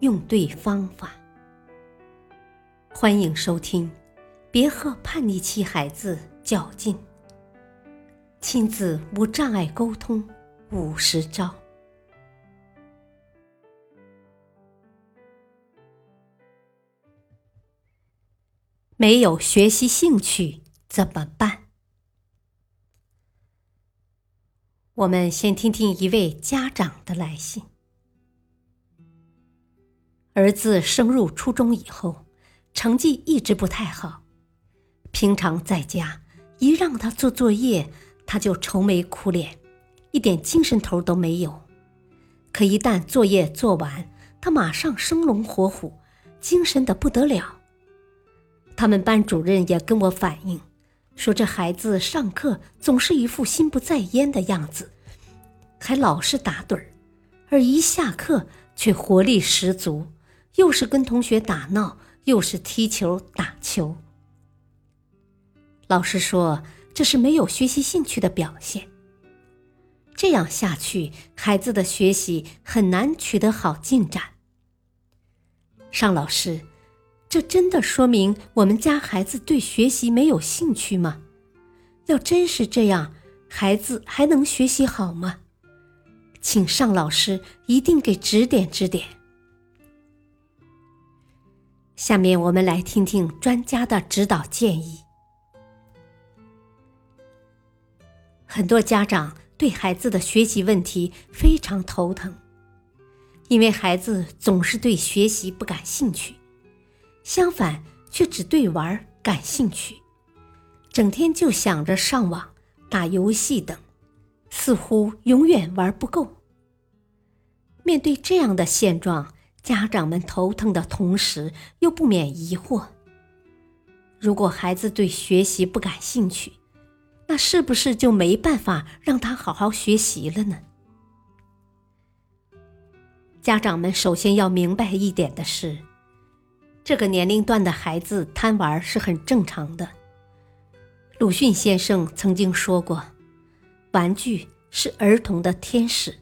用对方法。欢迎收听，别和叛逆期孩子较劲。亲子无障碍沟通五十招。没有学习兴趣怎么办？我们先听听一位家长的来信。儿子升入初中以后，成绩一直不太好。平常在家一让他做作业，他就愁眉苦脸，一点精神头都没有。可一旦作业做完，他马上生龙活虎，精神的不得了。他们班主任也跟我反映，说这孩子上课总是一副心不在焉的样子，还老是打盹儿，而一下课却活力十足。又是跟同学打闹，又是踢球打球。老师说这是没有学习兴趣的表现。这样下去，孩子的学习很难取得好进展。尚老师，这真的说明我们家孩子对学习没有兴趣吗？要真是这样，孩子还能学习好吗？请尚老师一定给指点指点。下面我们来听听专家的指导建议。很多家长对孩子的学习问题非常头疼，因为孩子总是对学习不感兴趣，相反却只对玩感兴趣，整天就想着上网、打游戏等，似乎永远玩不够。面对这样的现状，家长们头疼的同时，又不免疑惑：如果孩子对学习不感兴趣，那是不是就没办法让他好好学习了呢？家长们首先要明白一点的是，这个年龄段的孩子贪玩是很正常的。鲁迅先生曾经说过：“玩具是儿童的天使。”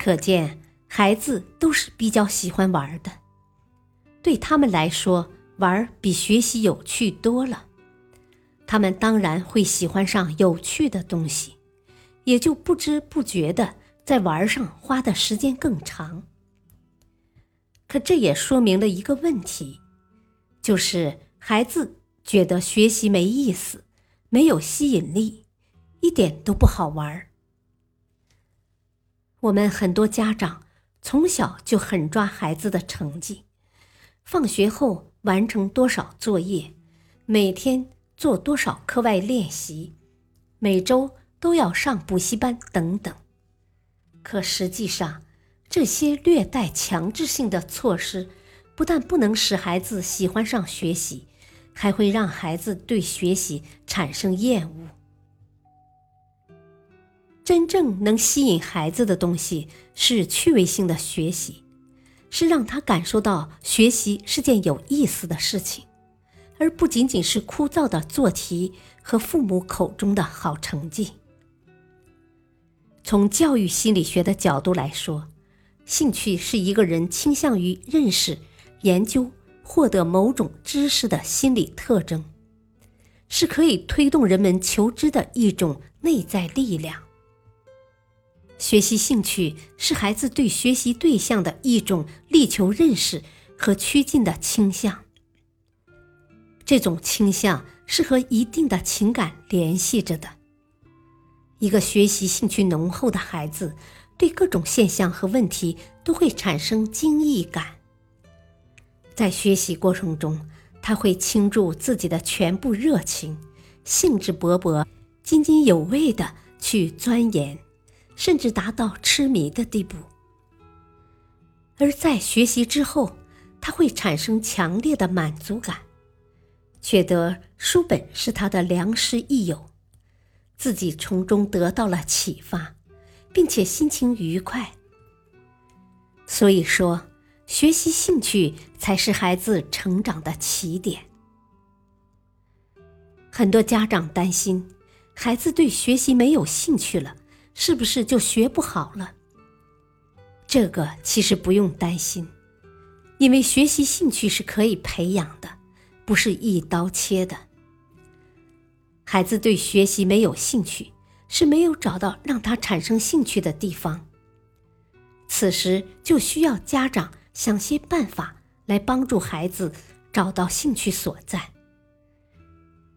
可见。孩子都是比较喜欢玩的，对他们来说，玩比学习有趣多了。他们当然会喜欢上有趣的东西，也就不知不觉的在玩上花的时间更长。可这也说明了一个问题，就是孩子觉得学习没意思，没有吸引力，一点都不好玩。我们很多家长。从小就很抓孩子的成绩，放学后完成多少作业，每天做多少课外练习，每周都要上补习班等等。可实际上，这些略带强制性的措施，不但不能使孩子喜欢上学习，还会让孩子对学习产生厌恶。真正能吸引孩子的东西是趣味性的学习，是让他感受到学习是件有意思的事情，而不仅仅是枯燥的做题和父母口中的好成绩。从教育心理学的角度来说，兴趣是一个人倾向于认识、研究、获得某种知识的心理特征，是可以推动人们求知的一种内在力量。学习兴趣是孩子对学习对象的一种力求认识和趋近的倾向。这种倾向是和一定的情感联系着的。一个学习兴趣浓厚的孩子，对各种现象和问题都会产生惊异感。在学习过程中，他会倾注自己的全部热情，兴致勃勃、津津有味地去钻研。甚至达到痴迷的地步。而在学习之后，他会产生强烈的满足感，觉得书本是他的良师益友，自己从中得到了启发，并且心情愉快。所以说，学习兴趣才是孩子成长的起点。很多家长担心，孩子对学习没有兴趣了，是不是就学不好了？这个其实不用担心，因为学习兴趣是可以培养的，不是一刀切的。孩子对学习没有兴趣，是没有找到让他产生兴趣的地方。此时就需要家长想些办法来帮助孩子找到兴趣所在。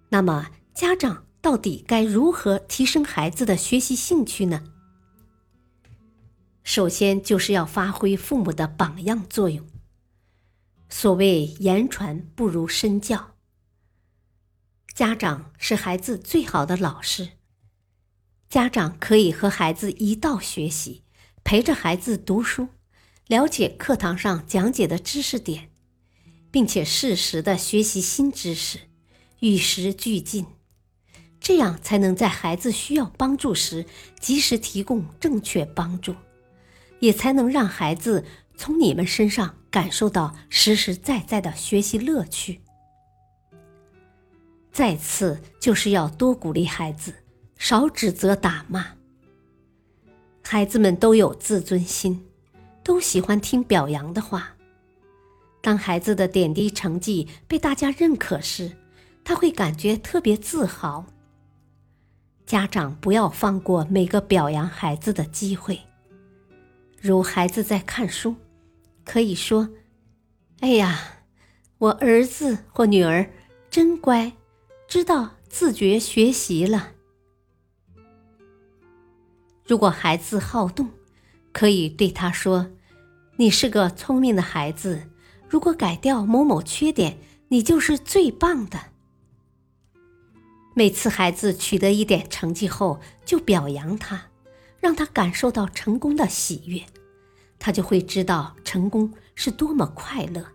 那么，家长到底该如何提升孩子的学习兴趣呢？首先，就是要发挥父母的榜样作用。所谓言传不如身教，家长是孩子最好的老师。家长可以和孩子一道学习，陪着孩子读书，了解课堂上讲解的知识点，并且适时的学习新知识。与时俱进，这样才能在孩子需要帮助时及时提供正确帮助，也才能让孩子从你们身上感受到实实在在的学习乐趣。再次就是要多鼓励孩子，少指责打骂。孩子们都有自尊心，都喜欢听表扬的话。当孩子的点滴成绩被大家认可时，他会感觉特别自豪。家长不要放过每个表扬孩子的机会。如孩子在看书，可以说：“哎呀，我儿子或女儿真乖，知道自觉学习了。”如果孩子好动，可以对他说：“你是个聪明的孩子，如果改掉某某缺点，你就是最棒的。”每次孩子取得一点成绩后，就表扬他，让他感受到成功的喜悦，他就会知道成功是多么快乐，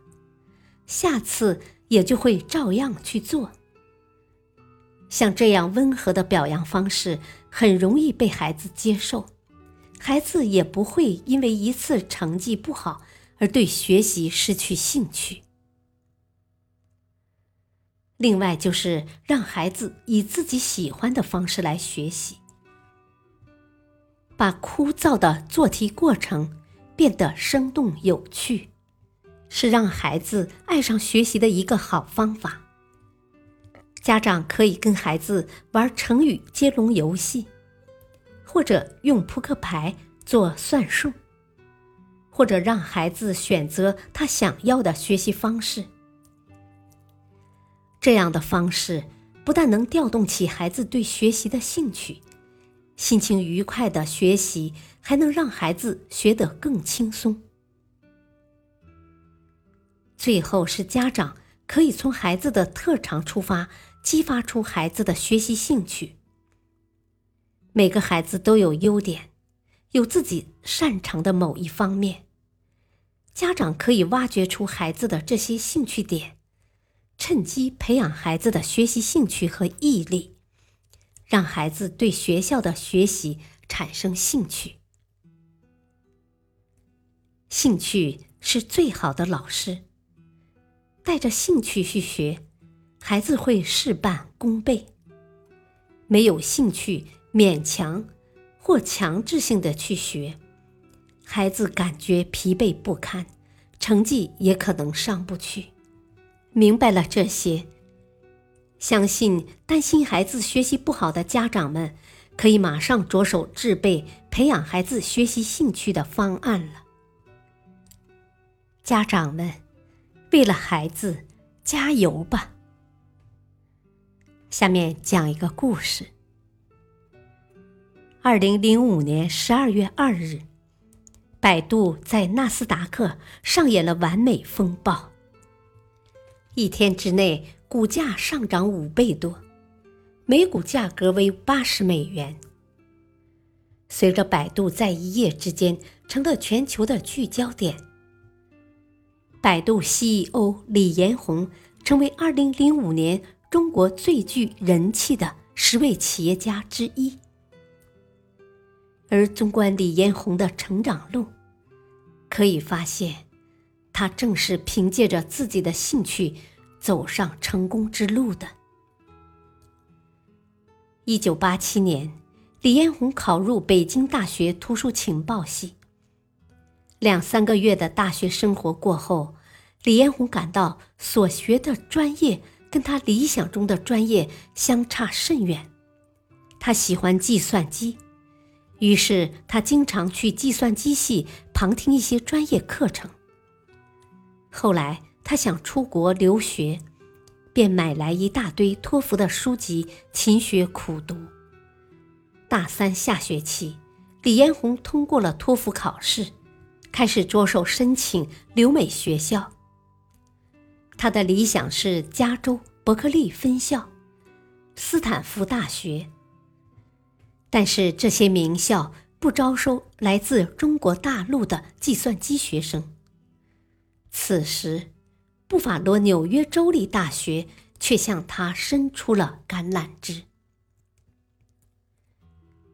下次也就会照样去做。像这样温和的表扬方式，很容易被孩子接受，孩子也不会因为一次成绩不好而对学习失去兴趣。另外，就是让孩子以自己喜欢的方式来学习，把枯燥的做题过程变得生动有趣，是让孩子爱上学习的一个好方法。家长可以跟孩子玩成语接龙游戏，或者用扑克牌做算术，或者让孩子选择他想要的学习方式。这样的方式不但能调动起孩子对学习的兴趣，心情愉快的学习，还能让孩子学得更轻松。最后是家长可以从孩子的特长出发，激发出孩子的学习兴趣。每个孩子都有优点，有自己擅长的某一方面，家长可以挖掘出孩子的这些兴趣点。趁机培养孩子的学习兴趣和毅力，让孩子对学校的学习产生兴趣。兴趣是最好的老师。带着兴趣去学，孩子会事半功倍。没有兴趣，勉强或强制性的去学，孩子感觉疲惫不堪，成绩也可能上不去。明白了这些，相信担心孩子学习不好的家长们，可以马上着手制备培养孩子学习兴趣的方案了。家长们，为了孩子加油吧！下面讲一个故事。二零零五年十二月二日，百度在纳斯达克上演了完美风暴。一天之内，股价上涨五倍多，每股价格为八十美元。随着百度在一夜之间成了全球的聚焦点，百度 CEO 李彦宏成为2005年中国最具人气的十位企业家之一。而纵观李彦宏的成长路，可以发现，他正是凭借着自己的兴趣走上成功之路的。一九八七年，李彦宏考入北京大学图书情报系。两三个月的大学生活过后，李彦宏感到所学的专业跟他理想中的专业相差甚远。他喜欢计算机。于是他经常去计算机系旁听一些专业课程。后来他想出国留学，便买来一大堆托福的书籍，勤学苦读。大三下学期，李彦宏通过了托福考试，开始着手申请留美学校。他的理想是加州伯克利分校、斯坦福大学。但是这些名校不招收来自中国大陆的计算机学生。此时，布法罗纽约州立大学却向他伸出了橄榄枝。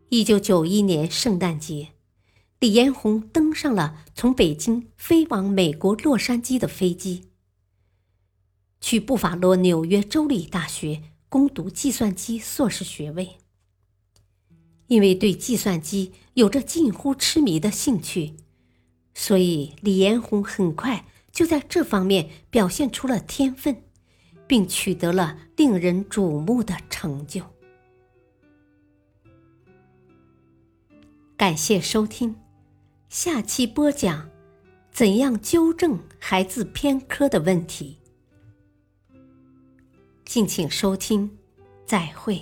一九九一年圣诞节，李彦宏登上了从北京飞往美国洛杉矶的飞机，去布法罗纽约州立大学攻读计算机硕士学位。因为对计算机有着近乎痴迷的兴趣，所以李彦宏很快就在这方面表现出了天分，并取得了令人瞩目的成就。感谢收听，下期播讲怎样纠正孩子偏科的问题。敬请收听，再会。